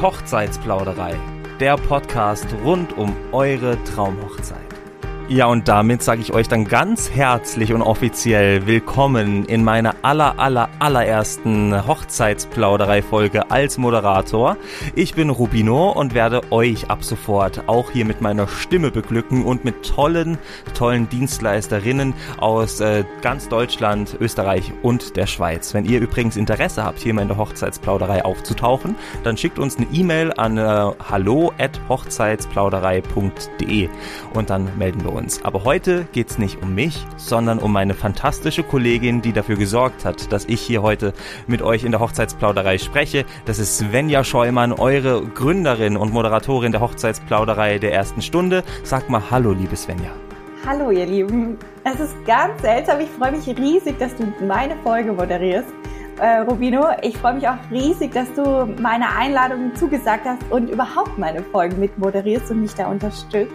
Hochzeitsplauderei, der Podcast rund um eure Traumhochzeit. Ja, und damit sage ich euch dann ganz herzlich und offiziell willkommen in meiner aller, aller, allerersten Hochzeitsplauderei-Folge als Moderator. Ich bin Rubino und werde euch ab sofort auch hier mit meiner Stimme beglücken und mit tollen, tollen Dienstleisterinnen aus äh, ganz Deutschland, Österreich und der Schweiz. Wenn ihr übrigens Interesse habt, hier mal in der Hochzeitsplauderei aufzutauchen, dann schickt uns eine E-Mail an äh, hallo at hochzeitsplauderei.de und dann melden wir uns uns. Aber heute geht's nicht um mich, sondern um meine fantastische Kollegin, die dafür gesorgt hat, dass ich hier heute mit euch in der Hochzeitsplauderei spreche. Das ist Svenja Scheumann, eure Gründerin und Moderatorin der Hochzeitsplauderei der ersten Stunde. Sag mal Hallo, liebe Svenja. Hallo, ihr Lieben. Es ist ganz seltsam. Ich freue mich riesig, dass du meine Folge moderierst. Äh, Rubino, ich freue mich auch riesig, dass du meine Einladung zugesagt hast und überhaupt meine Folgen mit moderierst und mich da unterstützt.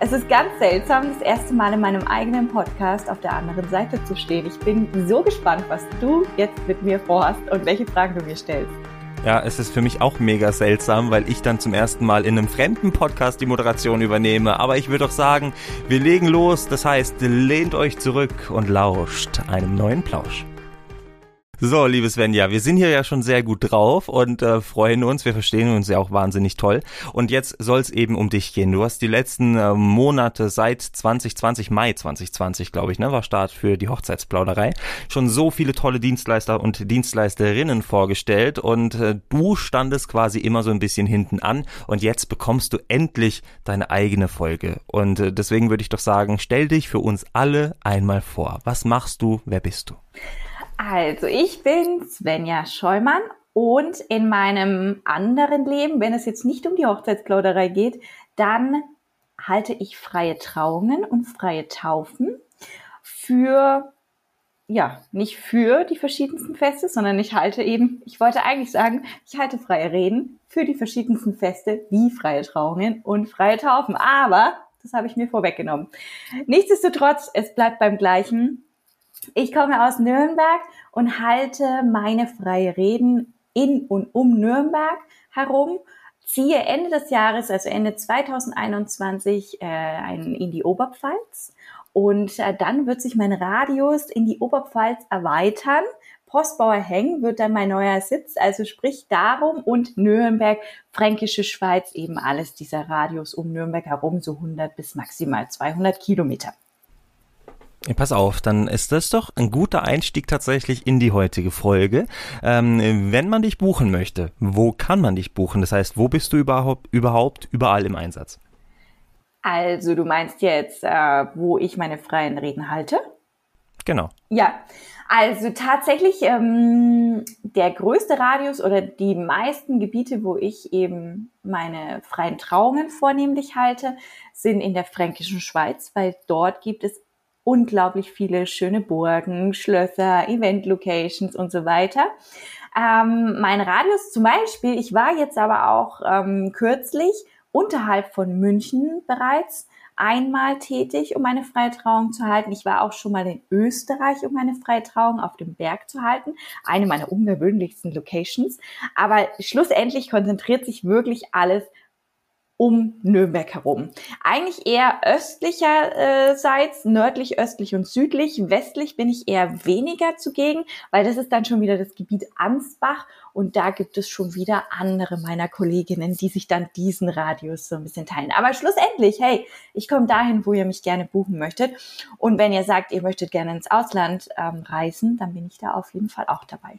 Es ist ganz seltsam, das erste Mal in meinem eigenen Podcast auf der anderen Seite zu stehen. Ich bin so gespannt, was du jetzt mit mir vorhast und welche Fragen du mir stellst. Ja, es ist für mich auch mega seltsam, weil ich dann zum ersten Mal in einem fremden Podcast die Moderation übernehme. Aber ich würde doch sagen, wir legen los. Das heißt, lehnt euch zurück und lauscht einem neuen Plausch. So, liebe Svenja, wir sind hier ja schon sehr gut drauf und äh, freuen uns. Wir verstehen uns ja auch wahnsinnig toll. Und jetzt soll es eben um dich gehen. Du hast die letzten äh, Monate seit 2020, Mai 2020, glaube ich, ne, war Start für die Hochzeitsplauderei, schon so viele tolle Dienstleister und Dienstleisterinnen vorgestellt und äh, du standest quasi immer so ein bisschen hinten an und jetzt bekommst du endlich deine eigene Folge. Und äh, deswegen würde ich doch sagen, stell dich für uns alle einmal vor. Was machst du? Wer bist du? Also, ich bin Svenja Scheumann und in meinem anderen Leben, wenn es jetzt nicht um die Hochzeitsplauderei geht, dann halte ich freie Trauungen und freie Taufen für, ja, nicht für die verschiedensten Feste, sondern ich halte eben, ich wollte eigentlich sagen, ich halte freie Reden für die verschiedensten Feste wie freie Trauungen und freie Taufen. Aber das habe ich mir vorweggenommen. Nichtsdestotrotz, es bleibt beim gleichen. Ich komme aus Nürnberg und halte meine freie Reden in und um Nürnberg herum, ziehe Ende des Jahres, also Ende 2021, äh, in die Oberpfalz. Und äh, dann wird sich mein Radius in die Oberpfalz erweitern. Postbauer Heng wird dann mein neuer Sitz, also sprich darum und Nürnberg, Fränkische Schweiz, eben alles dieser Radius um Nürnberg herum, so 100 bis maximal 200 Kilometer. Pass auf, dann ist das doch ein guter Einstieg tatsächlich in die heutige Folge. Ähm, wenn man dich buchen möchte, wo kann man dich buchen? Das heißt, wo bist du überhaupt, überhaupt überall im Einsatz? Also du meinst jetzt, äh, wo ich meine freien Reden halte? Genau. Ja, also tatsächlich ähm, der größte Radius oder die meisten Gebiete, wo ich eben meine freien Trauungen vornehmlich halte, sind in der fränkischen Schweiz, weil dort gibt es unglaublich viele schöne Burgen, Schlösser, Event-Locations und so weiter. Ähm, mein Radius zum Beispiel, ich war jetzt aber auch ähm, kürzlich unterhalb von München bereits einmal tätig, um eine freie Trauung zu halten. Ich war auch schon mal in Österreich, um eine freie Trauung auf dem Berg zu halten. Eine meiner ungewöhnlichsten Locations. Aber schlussendlich konzentriert sich wirklich alles um Nürnberg herum. Eigentlich eher östlicherseits, nördlich, östlich und südlich. Westlich bin ich eher weniger zugegen, weil das ist dann schon wieder das Gebiet Ansbach und da gibt es schon wieder andere meiner Kolleginnen, die sich dann diesen Radius so ein bisschen teilen. Aber schlussendlich, hey, ich komme dahin, wo ihr mich gerne buchen möchtet. Und wenn ihr sagt, ihr möchtet gerne ins Ausland ähm, reisen, dann bin ich da auf jeden Fall auch dabei.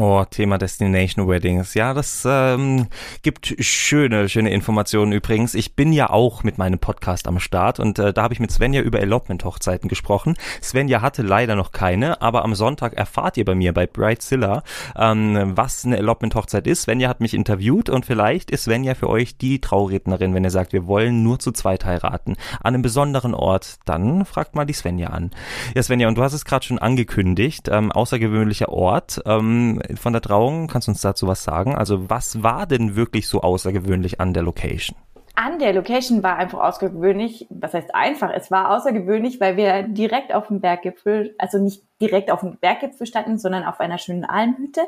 Oh, Thema Destination Weddings. Ja, das ähm, gibt schöne, schöne Informationen übrigens. Ich bin ja auch mit meinem Podcast am Start und äh, da habe ich mit Svenja über Elopement-Hochzeiten gesprochen. Svenja hatte leider noch keine, aber am Sonntag erfahrt ihr bei mir bei Brightzilla, ähm, was eine Elopement-Hochzeit ist. Svenja hat mich interviewt und vielleicht ist Svenja für euch die Traurednerin, wenn ihr sagt, wir wollen nur zu zweit heiraten, an einem besonderen Ort, dann fragt mal die Svenja an. Ja, Svenja, und du hast es gerade schon angekündigt, ähm, außergewöhnlicher Ort. Ähm, von der Trauung. Kannst du uns dazu was sagen? Also was war denn wirklich so außergewöhnlich an der Location? An der Location war einfach außergewöhnlich. Was heißt einfach? Es war außergewöhnlich, weil wir direkt auf dem Berggipfel, also nicht direkt auf dem Berggipfel standen, sondern auf einer schönen Almhütte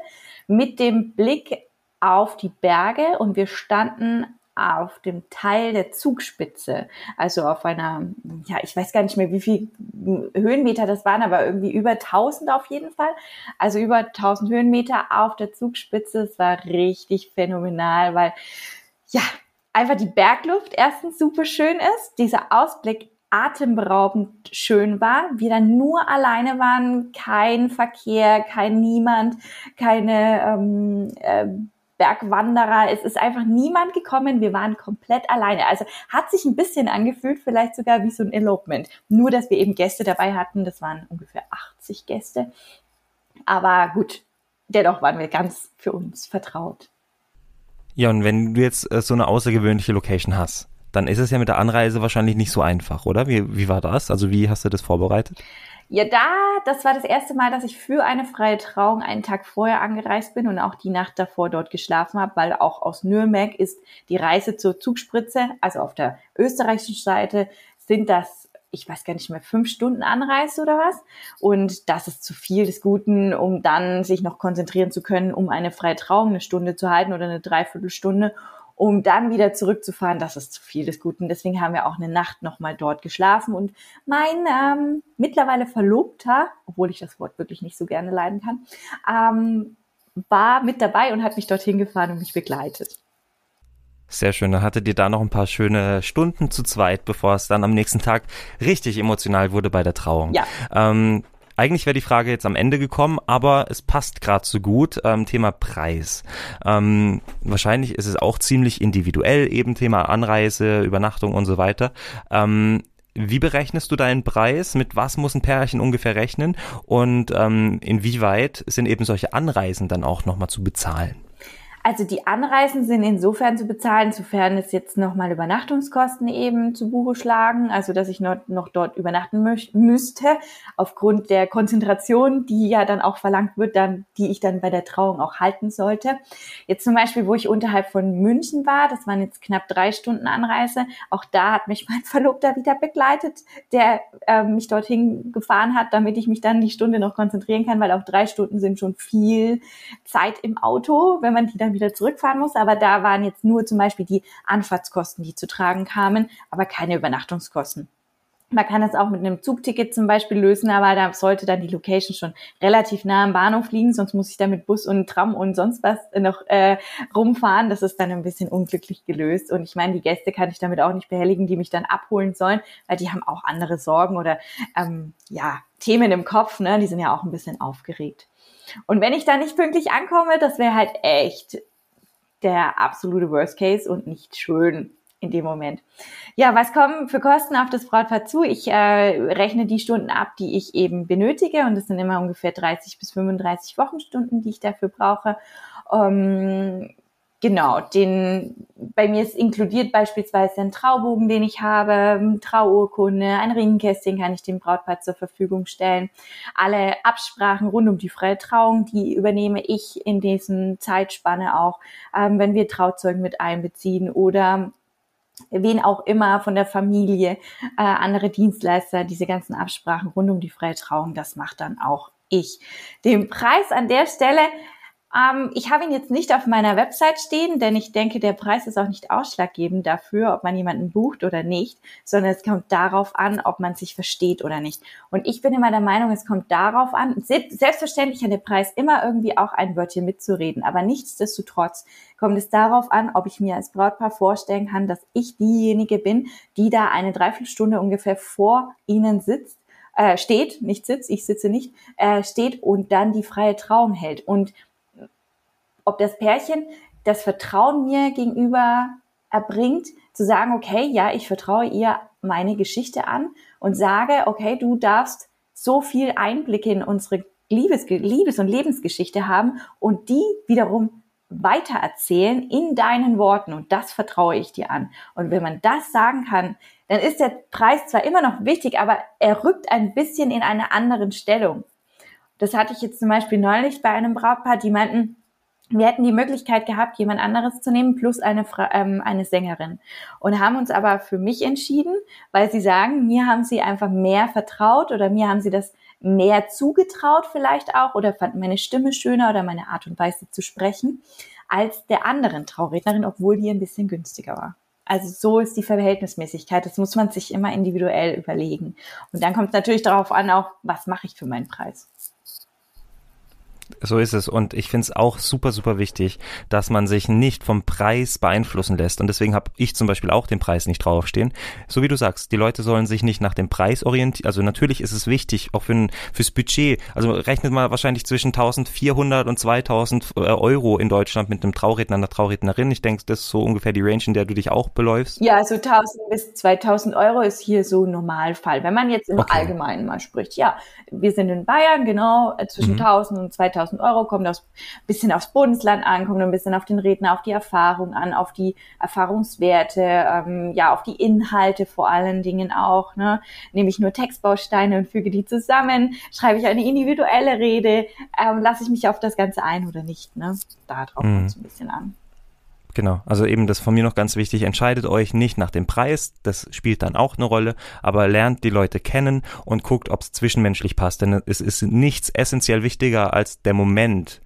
mit dem Blick auf die Berge und wir standen auf dem Teil der Zugspitze, also auf einer, ja, ich weiß gar nicht mehr, wie viel Höhenmeter das waren, aber irgendwie über 1000 auf jeden Fall. Also über 1000 Höhenmeter auf der Zugspitze. Es war richtig phänomenal, weil, ja, einfach die Bergluft erstens super schön ist, dieser Ausblick atemberaubend schön war, wir dann nur alleine waren, kein Verkehr, kein Niemand, keine ähm, äh, Bergwanderer. Es ist einfach niemand gekommen. Wir waren komplett alleine. Also hat sich ein bisschen angefühlt, vielleicht sogar wie so ein Elopement. Nur, dass wir eben Gäste dabei hatten. Das waren ungefähr 80 Gäste. Aber gut, dennoch waren wir ganz für uns vertraut. Ja, und wenn du jetzt äh, so eine außergewöhnliche Location hast, dann ist es ja mit der Anreise wahrscheinlich nicht so einfach, oder? Wie, wie war das? Also wie hast du das vorbereitet? Ja, da, das war das erste Mal, dass ich für eine freie Trauung einen Tag vorher angereist bin und auch die Nacht davor dort geschlafen habe, weil auch aus Nürnberg ist die Reise zur Zugspritze, also auf der österreichischen Seite, sind das, ich weiß gar nicht mehr, fünf Stunden Anreise oder was. Und das ist zu viel des Guten, um dann sich noch konzentrieren zu können, um eine freie Trauung eine Stunde zu halten oder eine Dreiviertelstunde um dann wieder zurückzufahren, das ist zu viel des Guten. Deswegen haben wir auch eine Nacht nochmal dort geschlafen. Und mein ähm, mittlerweile Verlobter, obwohl ich das Wort wirklich nicht so gerne leiden kann, ähm, war mit dabei und hat mich dorthin gefahren und mich begleitet. Sehr schön. Dann hattet ihr da noch ein paar schöne Stunden zu zweit, bevor es dann am nächsten Tag richtig emotional wurde bei der Trauung. Ja. Ähm, eigentlich wäre die Frage jetzt am Ende gekommen, aber es passt gerade so gut. Ähm, Thema Preis. Ähm, wahrscheinlich ist es auch ziemlich individuell, eben Thema Anreise, Übernachtung und so weiter. Ähm, wie berechnest du deinen Preis? Mit was muss ein Pärchen ungefähr rechnen? Und ähm, inwieweit sind eben solche Anreisen dann auch nochmal zu bezahlen? Also die Anreisen sind insofern zu bezahlen, sofern es jetzt nochmal Übernachtungskosten eben zu Buche schlagen, also dass ich noch, noch dort übernachten müsste, aufgrund der Konzentration, die ja dann auch verlangt wird, dann, die ich dann bei der Trauung auch halten sollte. Jetzt zum Beispiel, wo ich unterhalb von München war, das waren jetzt knapp drei Stunden Anreise, auch da hat mich mein Verlobter wieder begleitet, der äh, mich dorthin gefahren hat, damit ich mich dann die Stunde noch konzentrieren kann, weil auch drei Stunden sind schon viel Zeit im Auto, wenn man die dann dann wieder zurückfahren muss. Aber da waren jetzt nur zum Beispiel die Anfahrtskosten, die zu tragen kamen, aber keine Übernachtungskosten. Man kann das auch mit einem Zugticket zum Beispiel lösen, aber da sollte dann die Location schon relativ nah am Bahnhof liegen, sonst muss ich da mit Bus und Tram und sonst was noch äh, rumfahren. Das ist dann ein bisschen unglücklich gelöst. Und ich meine, die Gäste kann ich damit auch nicht behelligen, die mich dann abholen sollen, weil die haben auch andere Sorgen oder ähm, ja Themen im Kopf. Ne? Die sind ja auch ein bisschen aufgeregt. Und wenn ich da nicht pünktlich ankomme, das wäre halt echt der absolute Worst Case und nicht schön in dem Moment. Ja, was kommen für Kosten auf das Brautpaar zu? Ich äh, rechne die Stunden ab, die ich eben benötige und das sind immer ungefähr 30 bis 35 Wochenstunden, die ich dafür brauche. Ähm, Genau, den bei mir ist inkludiert beispielsweise ein Traubogen, den ich habe, Trauurkunde, ein Ringkästchen kann ich dem Brautpaar zur Verfügung stellen. Alle Absprachen rund um die freie Trauung, die übernehme ich in diesem Zeitspanne auch, ähm, wenn wir Trauzeugen mit einbeziehen oder wen auch immer von der Familie, äh, andere Dienstleister, diese ganzen Absprachen rund um die freie Trauung, das macht dann auch ich. Den Preis an der Stelle ähm, ich habe ihn jetzt nicht auf meiner Website stehen, denn ich denke, der Preis ist auch nicht ausschlaggebend dafür, ob man jemanden bucht oder nicht, sondern es kommt darauf an, ob man sich versteht oder nicht. Und ich bin immer der Meinung, es kommt darauf an, selbstverständlich hat der Preis immer irgendwie auch ein Wörtchen mitzureden, aber nichtsdestotrotz kommt es darauf an, ob ich mir als Brautpaar vorstellen kann, dass ich diejenige bin, die da eine Dreiviertelstunde ungefähr vor Ihnen sitzt äh, steht, nicht sitzt, ich sitze nicht, äh, steht und dann die freie Trauung hält. Und ob das Pärchen das Vertrauen mir gegenüber erbringt, zu sagen, okay, ja, ich vertraue ihr meine Geschichte an und sage, okay, du darfst so viel Einblicke in unsere Liebes, Liebes- und Lebensgeschichte haben und die wiederum weitererzählen in deinen Worten und das vertraue ich dir an. Und wenn man das sagen kann, dann ist der Preis zwar immer noch wichtig, aber er rückt ein bisschen in eine andere Stellung. Das hatte ich jetzt zum Beispiel neulich bei einem Brautpaar, die meinten, wir hätten die Möglichkeit gehabt, jemand anderes zu nehmen plus eine, ähm, eine Sängerin und haben uns aber für mich entschieden, weil sie sagen, mir haben sie einfach mehr vertraut oder mir haben sie das mehr zugetraut vielleicht auch oder fanden meine Stimme schöner oder meine Art und Weise zu sprechen. als der anderen Traurednerin, obwohl die ein bisschen günstiger war. Also so ist die Verhältnismäßigkeit. Das muss man sich immer individuell überlegen. Und dann kommt es natürlich darauf an, auch was mache ich für meinen Preis. So ist es. Und ich finde es auch super, super wichtig, dass man sich nicht vom Preis beeinflussen lässt. Und deswegen habe ich zum Beispiel auch den Preis nicht draufstehen. So wie du sagst, die Leute sollen sich nicht nach dem Preis orientieren. Also natürlich ist es wichtig, auch für ein, fürs Budget. Also rechnet man wahrscheinlich zwischen 1400 und 2000 äh, Euro in Deutschland mit einem Trauredner, einer Traurednerin. Ich denke, das ist so ungefähr die Range, in der du dich auch beläufst. Ja, so 1000 bis 2000 Euro ist hier so Normalfall. Wenn man jetzt im okay. Allgemeinen mal spricht. Ja, wir sind in Bayern, genau, äh, zwischen mhm. 1000 und 2000 2000 Euro, kommt aus, bisschen aufs Bundesland an, kommt ein bisschen auf den Redner, auf die Erfahrung an, auf die Erfahrungswerte, ähm, ja, auf die Inhalte vor allen Dingen auch. Ne? Nehme ich nur Textbausteine und füge die zusammen, schreibe ich eine individuelle Rede, ähm, lasse ich mich auf das Ganze ein oder nicht. Ne? Da drauf mhm. kommt es ein bisschen an. Genau, also eben das von mir noch ganz wichtig, entscheidet euch nicht nach dem Preis, das spielt dann auch eine Rolle, aber lernt die Leute kennen und guckt, ob es zwischenmenschlich passt, denn es ist nichts essentiell wichtiger als der Moment,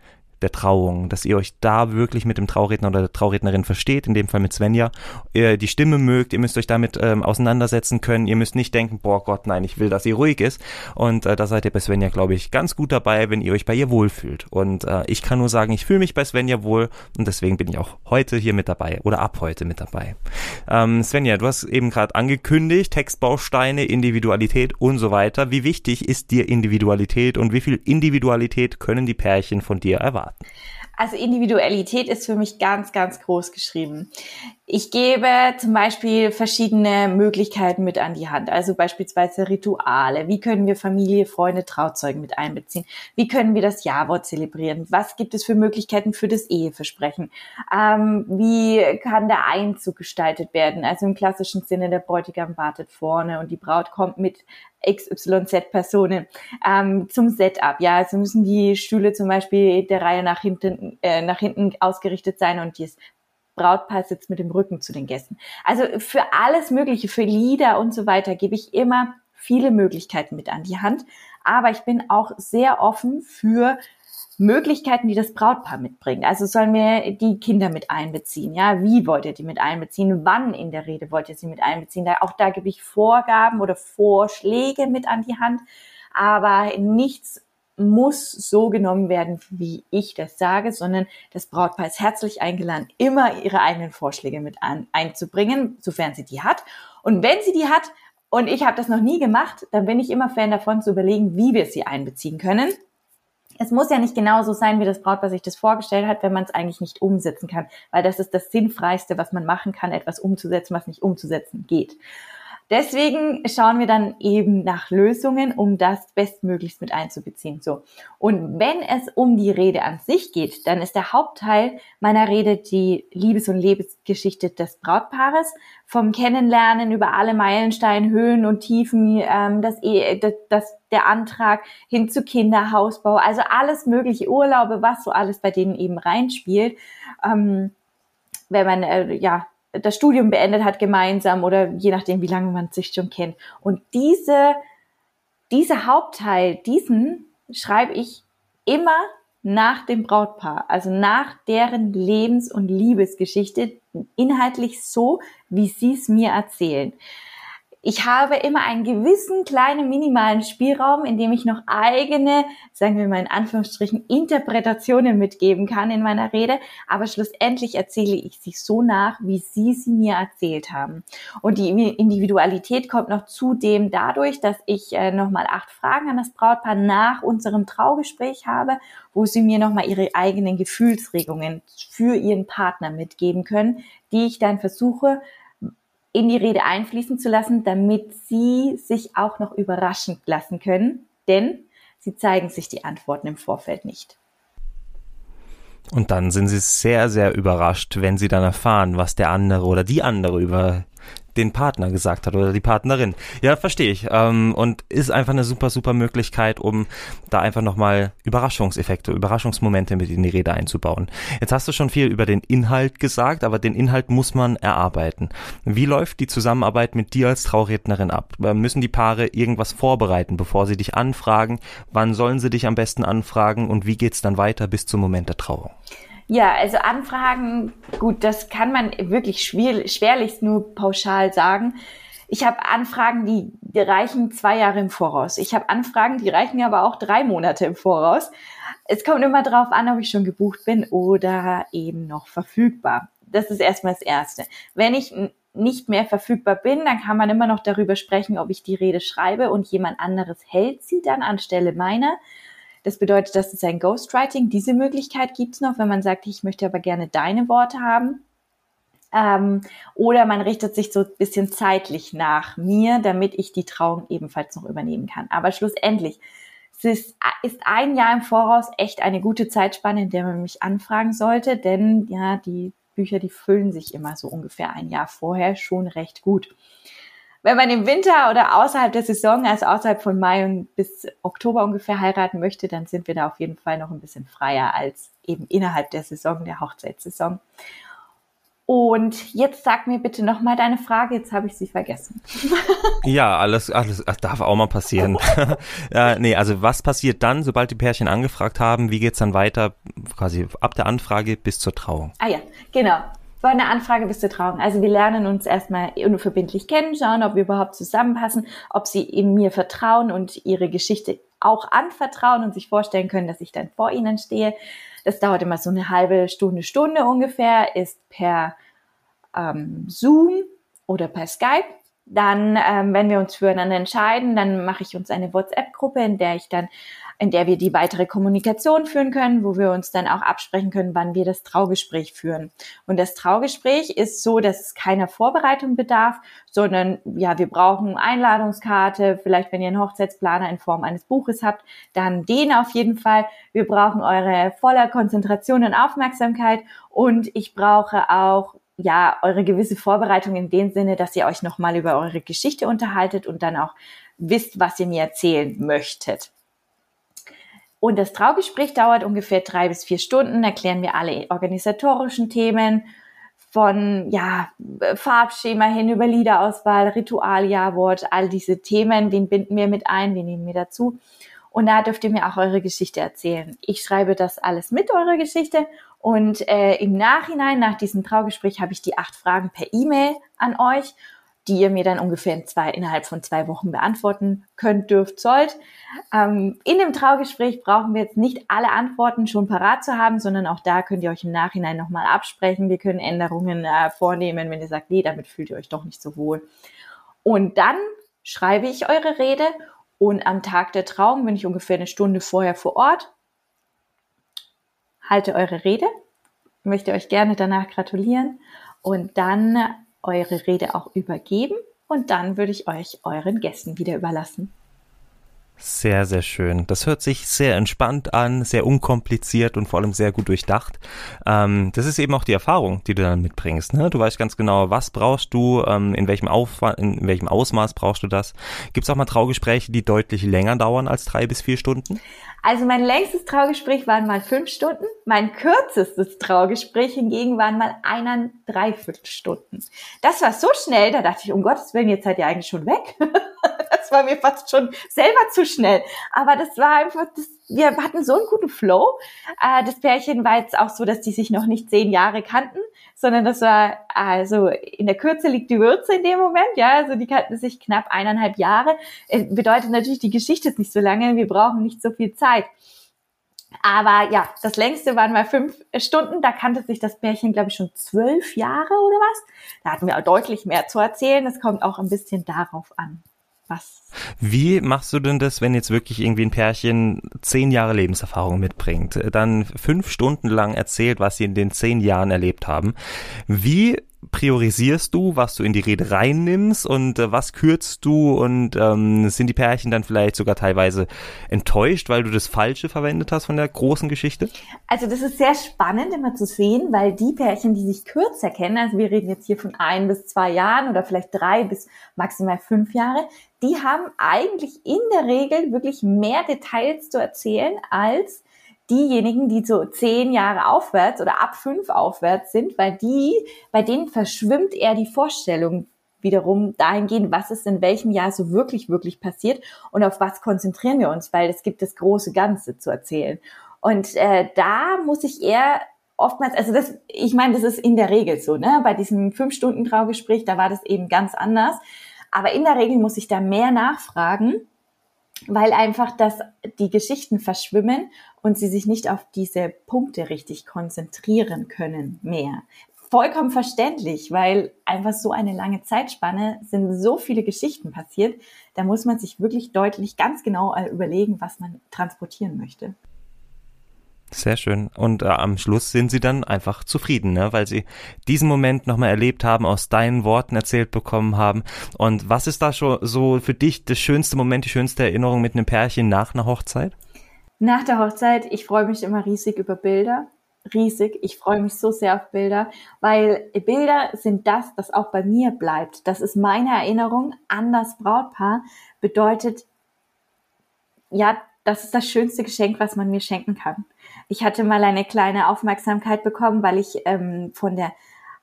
der Trauung, dass ihr euch da wirklich mit dem Trauredner oder der Traurednerin versteht, in dem Fall mit Svenja, ihr die Stimme mögt, ihr müsst euch damit ähm, auseinandersetzen können, ihr müsst nicht denken, boah Gott, nein, ich will, dass sie ruhig ist und äh, da seid ihr bei Svenja, glaube ich, ganz gut dabei, wenn ihr euch bei ihr wohlfühlt und äh, ich kann nur sagen, ich fühle mich bei Svenja wohl und deswegen bin ich auch heute hier mit dabei oder ab heute mit dabei. Ähm, Svenja, du hast eben gerade angekündigt, Textbausteine, Individualität und so weiter. Wie wichtig ist dir Individualität und wie viel Individualität können die Pärchen von dir erwarten? Also Individualität ist für mich ganz, ganz groß geschrieben. Ich gebe zum Beispiel verschiedene Möglichkeiten mit an die Hand. Also beispielsweise Rituale. Wie können wir Familie, Freunde, Trauzeugen mit einbeziehen? Wie können wir das Ja-Wort zelebrieren? Was gibt es für Möglichkeiten für das Eheversprechen? Ähm, wie kann der Einzug gestaltet werden? Also im klassischen Sinne, der Bräutigam wartet vorne und die Braut kommt mit XYZ-Personen ähm, zum Setup. Ja, also müssen die Stühle zum Beispiel der Reihe nach hinten, äh, nach hinten ausgerichtet sein und das Brautpaar sitzt mit dem Rücken zu den Gästen. Also für alles Mögliche, für Lieder und so weiter gebe ich immer viele Möglichkeiten mit an die Hand. Aber ich bin auch sehr offen für Möglichkeiten, die das Brautpaar mitbringt. Also sollen wir die Kinder mit einbeziehen? Ja, wie wollt ihr die mit einbeziehen? Wann in der Rede wollt ihr sie mit einbeziehen? Auch da gebe ich Vorgaben oder Vorschläge mit an die Hand. Aber nichts muss so genommen werden, wie ich das sage, sondern das Brautpaar ist herzlich eingeladen, immer ihre eigenen Vorschläge mit an, einzubringen, sofern sie die hat. Und wenn sie die hat, und ich habe das noch nie gemacht, dann bin ich immer Fan davon zu überlegen, wie wir sie einbeziehen können. Es muss ja nicht genauso sein, wie das Brautpaar sich das vorgestellt hat, wenn man es eigentlich nicht umsetzen kann, weil das ist das Sinnfreiste, was man machen kann, etwas umzusetzen, was nicht umzusetzen geht. Deswegen schauen wir dann eben nach Lösungen, um das bestmöglichst mit einzubeziehen. So. Und wenn es um die Rede an sich geht, dann ist der Hauptteil meiner Rede die Liebes- und Lebensgeschichte des Brautpaares. Vom Kennenlernen über alle Meilensteine, Höhen und Tiefen, ähm, das, das, das, der Antrag hin zu Kinderhausbau, also alles mögliche Urlaube, was so alles bei denen eben reinspielt. Ähm, wenn man äh, ja das Studium beendet hat gemeinsam oder je nachdem, wie lange man sich schon kennt. Und diese, diese Hauptteil, diesen schreibe ich immer nach dem Brautpaar, also nach deren Lebens- und Liebesgeschichte, inhaltlich so, wie sie es mir erzählen ich habe immer einen gewissen kleinen minimalen Spielraum, in dem ich noch eigene, sagen wir mal in Anführungsstrichen, Interpretationen mitgeben kann in meiner Rede, aber schlussendlich erzähle ich sie so nach, wie sie sie mir erzählt haben. Und die Individualität kommt noch zudem dadurch, dass ich äh, nochmal acht Fragen an das Brautpaar nach unserem Traugespräch habe, wo sie mir nochmal ihre eigenen Gefühlsregungen für ihren Partner mitgeben können, die ich dann versuche, in die Rede einfließen zu lassen, damit sie sich auch noch überraschen lassen können, denn sie zeigen sich die Antworten im Vorfeld nicht. Und dann sind sie sehr, sehr überrascht, wenn sie dann erfahren, was der andere oder die andere über den Partner gesagt hat oder die Partnerin. Ja, verstehe ich. Ähm, und ist einfach eine super, super Möglichkeit, um da einfach nochmal Überraschungseffekte, Überraschungsmomente mit in die Rede einzubauen. Jetzt hast du schon viel über den Inhalt gesagt, aber den Inhalt muss man erarbeiten. Wie läuft die Zusammenarbeit mit dir als Traurednerin ab? Äh, müssen die Paare irgendwas vorbereiten, bevor sie dich anfragen? Wann sollen sie dich am besten anfragen und wie geht's dann weiter bis zum Moment der Trauung? Ja, also Anfragen, gut, das kann man wirklich schwer, schwerlich nur pauschal sagen. Ich habe Anfragen, die, die reichen zwei Jahre im Voraus. Ich habe Anfragen, die reichen aber auch drei Monate im Voraus. Es kommt immer darauf an, ob ich schon gebucht bin oder eben noch verfügbar. Das ist erstmal das Erste. Wenn ich nicht mehr verfügbar bin, dann kann man immer noch darüber sprechen, ob ich die Rede schreibe und jemand anderes hält sie dann anstelle meiner. Das bedeutet, das ist ein Ghostwriting. Diese Möglichkeit gibt's noch, wenn man sagt, ich möchte aber gerne deine Worte haben. Ähm, oder man richtet sich so ein bisschen zeitlich nach mir, damit ich die Trauung ebenfalls noch übernehmen kann. Aber schlussendlich es ist, ist ein Jahr im Voraus echt eine gute Zeitspanne, in der man mich anfragen sollte, denn ja, die Bücher, die füllen sich immer so ungefähr ein Jahr vorher schon recht gut. Wenn man im Winter oder außerhalb der Saison, also außerhalb von Mai und bis Oktober ungefähr heiraten möchte, dann sind wir da auf jeden Fall noch ein bisschen freier als eben innerhalb der Saison, der Hochzeitssaison. Und jetzt sag mir bitte nochmal deine Frage, jetzt habe ich sie vergessen. ja, alles, alles das darf auch mal passieren. äh, nee, also was passiert dann, sobald die Pärchen angefragt haben, wie geht's dann weiter, quasi ab der Anfrage bis zur Trauung? Ah ja, genau. Von der Anfrage bis zur Trauung. Also wir lernen uns erstmal unverbindlich kennen, schauen, ob wir überhaupt zusammenpassen, ob sie in mir vertrauen und ihre Geschichte auch anvertrauen und sich vorstellen können, dass ich dann vor ihnen stehe. Das dauert immer so eine halbe Stunde, Stunde ungefähr, ist per ähm, Zoom oder per Skype. Dann, ähm, wenn wir uns füreinander entscheiden, dann mache ich uns eine WhatsApp-Gruppe, in der ich dann in der wir die weitere Kommunikation führen können, wo wir uns dann auch absprechen können, wann wir das Traugespräch führen. Und das Traugespräch ist so, dass es keiner Vorbereitung bedarf, sondern ja, wir brauchen Einladungskarte, vielleicht wenn ihr einen Hochzeitsplaner in Form eines Buches habt, dann den auf jeden Fall. Wir brauchen eure voller Konzentration und Aufmerksamkeit und ich brauche auch ja, eure gewisse Vorbereitung in dem Sinne, dass ihr euch nochmal über eure Geschichte unterhaltet und dann auch wisst, was ihr mir erzählen möchtet. Und das Traugespräch dauert ungefähr drei bis vier Stunden. Erklären wir alle organisatorischen Themen von ja, Farbschema hin über Liederauswahl, Ritualjawort, all diese Themen, wen binden wir mit ein, wen nehmen wir dazu. Und da dürft ihr mir auch eure Geschichte erzählen. Ich schreibe das alles mit, eure Geschichte. Und äh, im Nachhinein, nach diesem Traugespräch, habe ich die acht Fragen per E-Mail an euch die ihr mir dann ungefähr in zwei, innerhalb von zwei Wochen beantworten könnt, dürft, sollt. Ähm, in dem Traugespräch brauchen wir jetzt nicht alle Antworten schon parat zu haben, sondern auch da könnt ihr euch im Nachhinein nochmal absprechen. Wir können Änderungen äh, vornehmen, wenn ihr sagt, nee, damit fühlt ihr euch doch nicht so wohl. Und dann schreibe ich eure Rede und am Tag der Trauung bin ich ungefähr eine Stunde vorher vor Ort, halte eure Rede, möchte euch gerne danach gratulieren und dann eure Rede auch übergeben und dann würde ich euch euren Gästen wieder überlassen. Sehr, sehr schön. Das hört sich sehr entspannt an, sehr unkompliziert und vor allem sehr gut durchdacht. Ähm, das ist eben auch die Erfahrung, die du dann mitbringst. Ne? Du weißt ganz genau, was brauchst du, ähm, in welchem in welchem Ausmaß brauchst du das. Gibt es auch mal Traugespräche, die deutlich länger dauern als drei bis vier Stunden? Also mein längstes Traugespräch waren mal fünf Stunden. Mein kürzestes Traugespräch hingegen waren mal einer dreiviertel Stunden. Das war so schnell, da dachte ich, um Gottes Willen, jetzt seid ihr eigentlich schon weg. das war mir fast schon selber zu schnell. Aber das war einfach, das, wir hatten so einen guten Flow. Äh, das Pärchen war jetzt auch so, dass die sich noch nicht zehn Jahre kannten, sondern das war, also in der Kürze liegt die Würze in dem Moment, ja, also die kannten sich knapp eineinhalb Jahre. Äh, bedeutet natürlich, die Geschichte ist nicht so lange, wir brauchen nicht so viel Zeit. Aber ja, das längste waren mal fünf Stunden. Da kannte sich das Pärchen, glaube ich, schon zwölf Jahre oder was. Da hatten wir auch deutlich mehr zu erzählen. Das kommt auch ein bisschen darauf an was. Wie machst du denn das, wenn jetzt wirklich irgendwie ein Pärchen zehn Jahre Lebenserfahrung mitbringt, dann fünf Stunden lang erzählt, was sie in den zehn Jahren erlebt haben? Wie priorisierst du, was du in die Rede reinnimmst und äh, was kürzt du und ähm, sind die Pärchen dann vielleicht sogar teilweise enttäuscht, weil du das Falsche verwendet hast von der großen Geschichte? Also das ist sehr spannend immer zu sehen, weil die Pärchen, die sich kürzer kennen, also wir reden jetzt hier von ein bis zwei Jahren oder vielleicht drei bis maximal fünf Jahre, die haben eigentlich in der Regel wirklich mehr Details zu erzählen als diejenigen, die so zehn Jahre aufwärts oder ab fünf aufwärts sind, weil die, bei denen verschwimmt eher die Vorstellung wiederum dahingehend, was ist in welchem Jahr so wirklich, wirklich passiert und auf was konzentrieren wir uns, weil es gibt das große Ganze zu erzählen. Und äh, da muss ich eher oftmals, also das, ich meine, das ist in der Regel so, ne? Bei diesem fünf Stunden Traugespräch, da war das eben ganz anders. Aber in der Regel muss ich da mehr nachfragen, weil einfach das, die Geschichten verschwimmen und sie sich nicht auf diese Punkte richtig konzentrieren können mehr. Vollkommen verständlich, weil einfach so eine lange Zeitspanne sind so viele Geschichten passiert, da muss man sich wirklich deutlich ganz genau überlegen, was man transportieren möchte. Sehr schön. Und äh, am Schluss sind sie dann einfach zufrieden, ne? weil sie diesen Moment nochmal erlebt haben, aus deinen Worten erzählt bekommen haben. Und was ist da schon so für dich das schönste Moment, die schönste Erinnerung mit einem Pärchen nach einer Hochzeit? Nach der Hochzeit, ich freue mich immer riesig über Bilder. Riesig. Ich freue mich so sehr auf Bilder, weil Bilder sind das, das auch bei mir bleibt. Das ist meine Erinnerung an das Brautpaar. Bedeutet, ja, das ist das schönste Geschenk, was man mir schenken kann. Ich hatte mal eine kleine Aufmerksamkeit bekommen, weil ich ähm, von der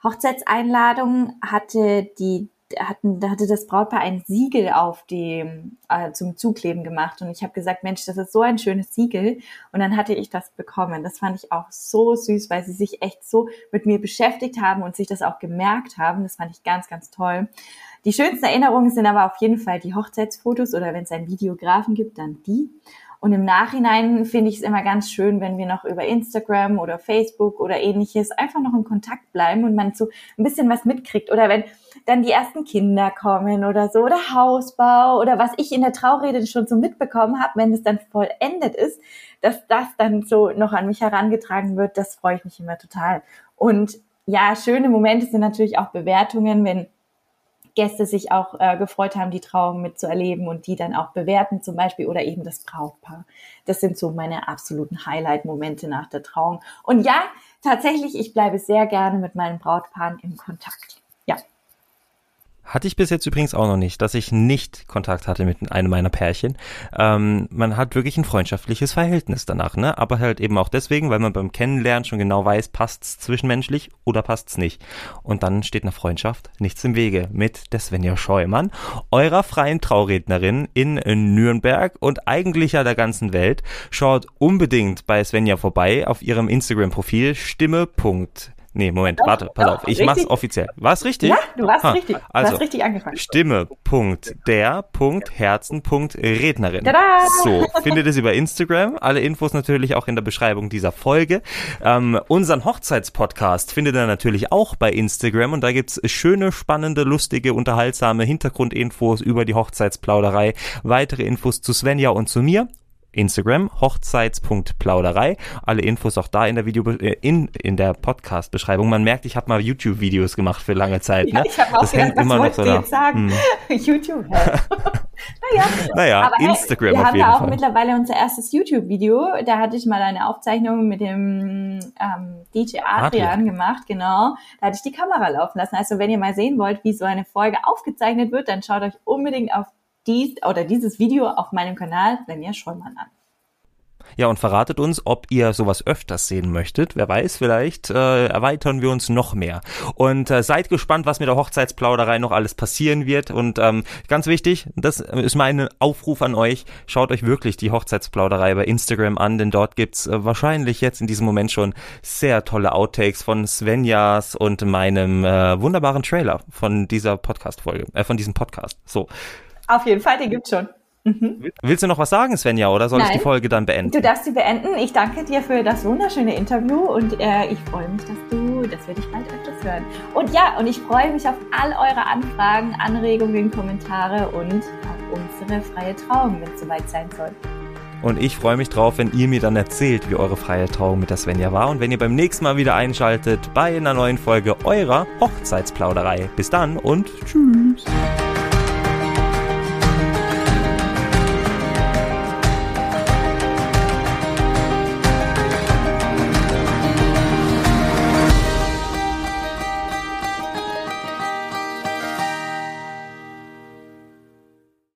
Hochzeitseinladung hatte die hatten, da hatte das Brautpaar ein Siegel auf dem äh, zum Zukleben gemacht und ich habe gesagt, Mensch, das ist so ein schönes Siegel und dann hatte ich das bekommen. Das fand ich auch so süß, weil sie sich echt so mit mir beschäftigt haben und sich das auch gemerkt haben. Das fand ich ganz, ganz toll. Die schönsten Erinnerungen sind aber auf jeden Fall die Hochzeitsfotos oder wenn es einen Videografen gibt, dann die. Und im Nachhinein finde ich es immer ganz schön, wenn wir noch über Instagram oder Facebook oder ähnliches einfach noch in Kontakt bleiben und man so ein bisschen was mitkriegt. Oder wenn dann die ersten Kinder kommen oder so oder Hausbau oder was ich in der Traurede schon so mitbekommen habe, wenn es dann vollendet ist, dass das dann so noch an mich herangetragen wird, das freue ich mich immer total. Und ja, schöne Momente sind natürlich auch Bewertungen, wenn Gäste sich auch äh, gefreut haben, die Trauung mitzuerleben und die dann auch bewerten zum Beispiel oder eben das Brautpaar. Das sind so meine absoluten Highlight-Momente nach der Trauung. Und ja, tatsächlich, ich bleibe sehr gerne mit meinen Brautpaaren im Kontakt. Hatte ich bis jetzt übrigens auch noch nicht, dass ich nicht Kontakt hatte mit einem meiner Pärchen. Ähm, man hat wirklich ein freundschaftliches Verhältnis danach, ne? Aber halt eben auch deswegen, weil man beim Kennenlernen schon genau weiß, passt's zwischenmenschlich oder passt's nicht. Und dann steht einer Freundschaft nichts im Wege mit der Svenja Scheumann, eurer freien Traurednerin in Nürnberg und eigentlich ja der ganzen Welt. Schaut unbedingt bei Svenja vorbei auf ihrem Instagram-Profil stimme. Nee, Moment, doch, warte, pass doch, auf. Ich richtig. mach's offiziell. War's richtig? Ja, du warst ha. richtig. Du also, hast richtig angefangen. Stimme, Punkt, der, Punkt, Herzen, Punkt, Rednerin. Tada! So, findet es über Instagram. Alle Infos natürlich auch in der Beschreibung dieser Folge. Ähm, unseren Hochzeitspodcast findet ihr natürlich auch bei Instagram und da gibt's schöne, spannende, lustige, unterhaltsame Hintergrundinfos über die Hochzeitsplauderei, weitere Infos zu Svenja und zu mir Instagram, hochzeits.plauderei. Alle Infos auch da in der Video, äh, in, in der Podcast-Beschreibung. Man merkt, ich habe mal YouTube-Videos gemacht für lange Zeit. Ne? Ja, ich habe auch das gedacht, immer noch so da. sagen? Hm. YouTube. naja, naja Aber Instagram hey, wir auf jeden haben da auch mittlerweile unser erstes YouTube-Video. Da hatte ich mal eine Aufzeichnung mit dem ähm, DJ Adrian, Adrian gemacht, genau. Da hatte ich die Kamera laufen lassen. Also wenn ihr mal sehen wollt, wie so eine Folge aufgezeichnet wird, dann schaut euch unbedingt auf dies oder dieses Video auf meinem Kanal Svenja Scheumann an. Ja, und verratet uns, ob ihr sowas öfters sehen möchtet. Wer weiß, vielleicht äh, erweitern wir uns noch mehr. Und äh, seid gespannt, was mit der Hochzeitsplauderei noch alles passieren wird. Und ähm, ganz wichtig, das ist mein Aufruf an euch, schaut euch wirklich die Hochzeitsplauderei bei Instagram an, denn dort gibt's äh, wahrscheinlich jetzt in diesem Moment schon sehr tolle Outtakes von Svenjas und meinem äh, wunderbaren Trailer von dieser Podcast-Folge, äh, von diesem Podcast. So. Auf jeden Fall, den gibt's schon. Mhm. Willst du noch was sagen, Svenja, oder soll Nein. ich die Folge dann beenden? Du darfst sie beenden. Ich danke dir für das wunderschöne Interview und äh, ich freue mich, dass du, dass wir dich bald öfters hören. Und ja, und ich freue mich auf all eure Anfragen, Anregungen, Kommentare und auf unsere freie Trauung, wenn es soweit sein soll. Und ich freue mich drauf, wenn ihr mir dann erzählt, wie eure freie Trauung mit der Svenja war und wenn ihr beim nächsten Mal wieder einschaltet bei einer neuen Folge eurer Hochzeitsplauderei. Bis dann und tschüss.